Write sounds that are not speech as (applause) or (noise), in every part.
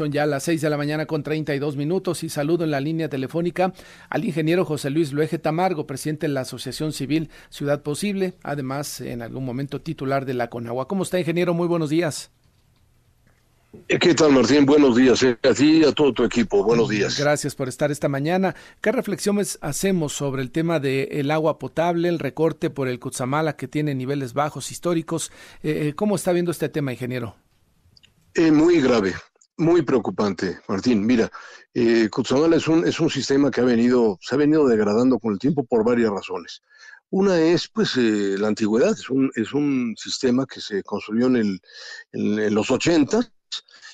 Son ya las 6 de la mañana con 32 minutos y saludo en la línea telefónica al ingeniero José Luis Luege Tamargo, presidente de la Asociación Civil Ciudad Posible, además en algún momento titular de la CONAGUA. ¿Cómo está, ingeniero? Muy buenos días. ¿Qué tal, Martín? Buenos días. Eh. A ti y a todo tu equipo. Buenos días. Gracias por estar esta mañana. ¿Qué reflexiones hacemos sobre el tema del agua potable, el recorte por el Cutzamala que tiene niveles bajos históricos? Eh, eh, ¿Cómo está viendo este tema, ingeniero? muy grave, muy preocupante, Martín. Mira, eh, es un, es un sistema que ha venido, se ha venido degradando con el tiempo por varias razones. Una es, pues, la antigüedad. Es un, es un sistema que se construyó en, el, en los 80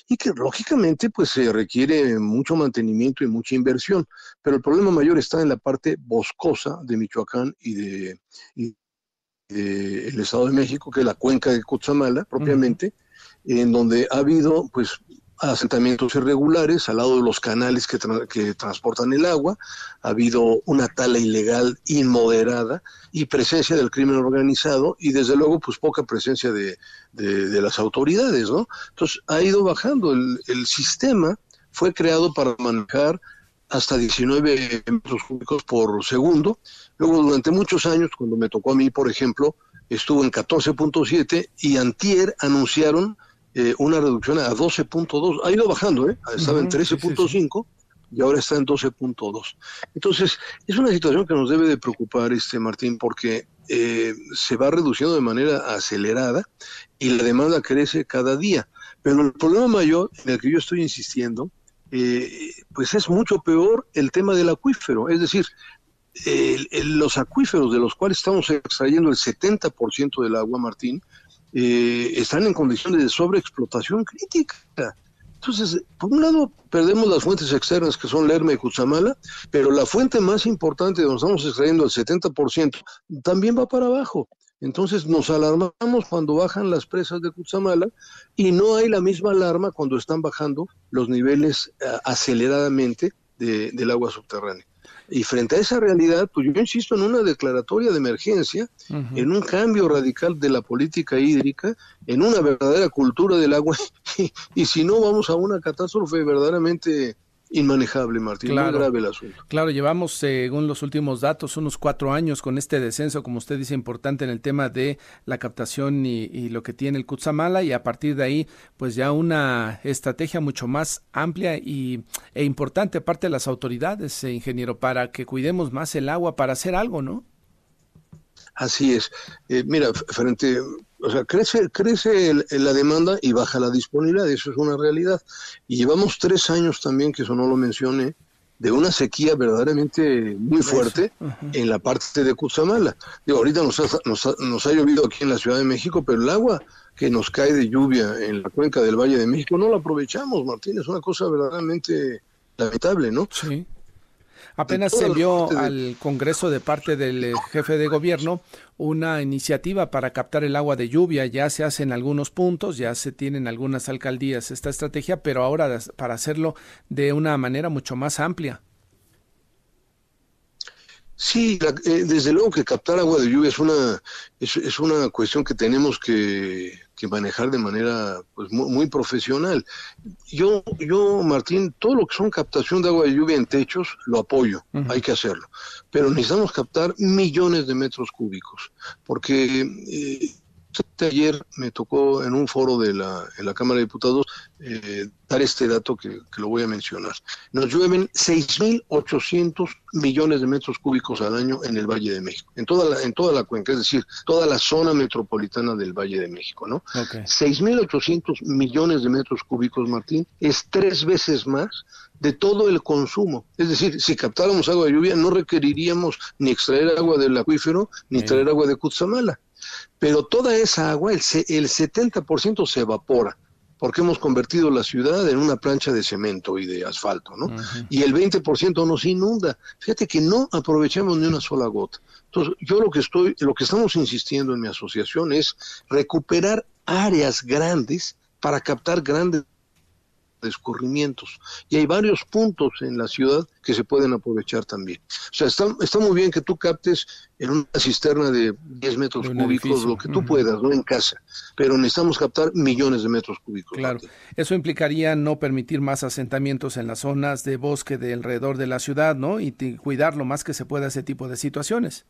y que lógicamente pues se requiere mucho mantenimiento y mucha inversión. Pero el problema mayor está en la parte boscosa de Michoacán y de, el Estado de México, que es la cuenca de Cutzamala propiamente, en donde ha habido pues asentamientos irregulares al lado de los canales que, que, transportan el agua, ha habido una tala ilegal inmoderada y presencia del crimen organizado y desde luego pues poca presencia de, de, las autoridades, ¿no? Entonces ha ido bajando, el, el sistema fue creado para manejar hasta 19 metros cúbicos por segundo, luego durante muchos años, cuando me tocó a mí, por ejemplo, estuvo en 14.7 y antier anunciaron eh, una reducción a 12.2, ha ido bajando, ¿eh? estaba en 13.5 y ahora está en 12.2. Entonces, es una situación que nos debe de preocupar, este Martín, porque eh, se va reduciendo de manera acelerada y la demanda crece cada día. Pero el problema mayor en el que yo estoy insistiendo, eh, pues es mucho peor el tema del acuífero. Es decir, los acuíferos de los cuales estamos extrayendo el 70% del agua, Martín, eh, están en condiciones de sobreexplotación crítica. Entonces, por un lado, perdemos las fuentes externas que son Lerma y Cutzamala, pero la fuente más importante donde estamos extrayendo el 70% también va para abajo. Entonces nos alarmamos cuando bajan las presas de Cutzamala y no hay la misma alarma cuando están bajando los niveles eh, aceleradamente del agua subterránea. Y frente a esa realidad, pues yo insisto en una declaratoria de emergencia, en un cambio radical de la política hídrica, en una verdadera cultura del agua, (laughs) y, si no vamos a una catástrofe verdaderamente inmanejable, Martín. Claro, muy grave el asunto. Claro, llevamos, según los últimos datos, unos cuatro años con este descenso, como usted dice, importante en el tema de la captación y, lo que tiene el Kutsamala, y a partir de ahí, pues ya una estrategia mucho más amplia y, e importante, aparte de las autoridades, eh, ingeniero, para que cuidemos más el agua, para hacer algo, ¿no? Así es. Eh, mira, frente, o sea, crece, crece la demanda y baja la disponibilidad, eso es una realidad. Y llevamos tres años también, que eso no lo mencioné, de una sequía verdaderamente muy fuerte en la parte de Cutzamala. Digo, ahorita nos ha, nos, ha, llovido aquí en la Ciudad de México, pero el agua que nos cae de lluvia en la cuenca del Valle de México no la aprovechamos, Martín, es una cosa verdaderamente lamentable, ¿no? Sí. Apenas se envió al Congreso de parte del eh, jefe de gobierno una iniciativa para captar el agua de lluvia. Ya se hace en algunos puntos, ya se tienen algunas alcaldías esta estrategia, pero ahora para hacerlo de una manera mucho más amplia. Sí, eh, desde luego que captar agua de lluvia es una, es, una cuestión que tenemos que, manejar de manera pues, muy, profesional. Yo, yo, Martín, todo lo que son captación de agua de lluvia en techos, lo apoyo, hay que hacerlo. Pero necesitamos captar millones de metros cúbicos, porque eh, ayer me tocó en un foro de la, en la Cámara de Diputados eh, dar este dato que, lo voy a mencionar. Nos llueven 6.800 millones de metros cúbicos al año en el Valle de México, en toda la, en toda la cuenca, es decir, toda la zona metropolitana del Valle de México, ¿no? 6.800 millones de metros cúbicos, Martín, es tres veces más de todo el consumo. Es decir, si captáramos agua de lluvia, no requeriríamos ni extraer agua del acuífero, ni traer agua de Cutzamala pero toda esa agua, el, el 70% se evapora, porque hemos convertido la ciudad en una plancha de cemento y de asfalto, ¿no? Y el 20% nos inunda. Fíjate que no aprovechamos ni una sola gota. Entonces, yo lo que estoy, lo que estamos insistiendo en mi asociación es recuperar áreas grandes para captar grandes de escurrimientos. Y hay varios puntos en la ciudad que se pueden aprovechar también. O sea, está, está muy bien que tú captes en una cisterna de 10 metros cúbicos lo que tú puedas, no en casa, pero necesitamos captar millones de metros cúbicos. Claro, eso implicaría no permitir más asentamientos en las zonas de bosque de alrededor de la ciudad, ¿no? Y cuidar lo más que se pueda ese tipo de situaciones.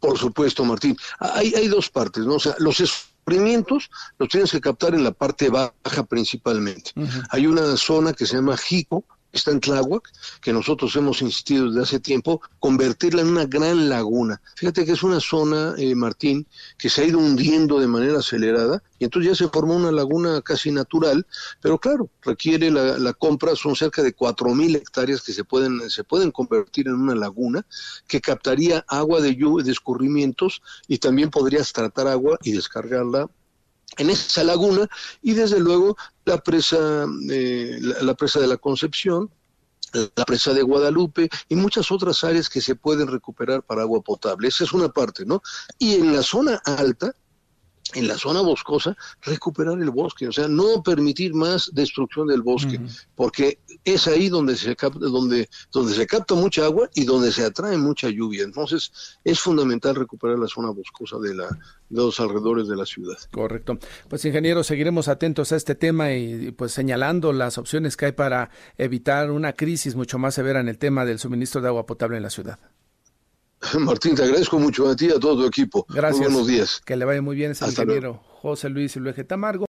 Por supuesto, Martín. Hay, hay dos partes, ¿no? O sea, los escurrimientos los tienes que captar en la parte baja principalmente. Hay una zona que se llama Jico, está en Tláhuac, que nosotros hemos insistido desde hace tiempo, convertirla en una gran laguna. Fíjate que es una zona, eh, Martín, que se ha ido hundiendo de manera acelerada y entonces ya se formó una laguna casi natural, pero claro, requiere la, compra, son cerca de 4.000 hectáreas que se pueden, se pueden convertir en una laguna que captaría agua de lluvia, de escurrimientos y también podrías tratar agua y descargarla en esa laguna y desde luego la presa, eh, la, presa de la Concepción, la presa de Guadalupe y muchas otras áreas que se pueden recuperar para agua potable. Esa es una parte, ¿no? Y en la zona alta, en la zona boscosa, recuperar el bosque, o sea, no permitir más destrucción del bosque, porque es ahí donde se capta, donde, donde se capta mucha agua y donde se atrae mucha lluvia. Entonces, es fundamental recuperar la zona boscosa de la, de los alrededores de la ciudad. Correcto. Pues ingeniero, seguiremos atentos a este tema y pues señalando las opciones que hay para evitar una crisis mucho más severa en el tema del suministro de agua potable en la ciudad. (laughs) Martín, te agradezco mucho a ti y a todo tu equipo. Gracias. buenos días. Que le vaya muy bien, es el ingeniero José Luis Luege Tamargo.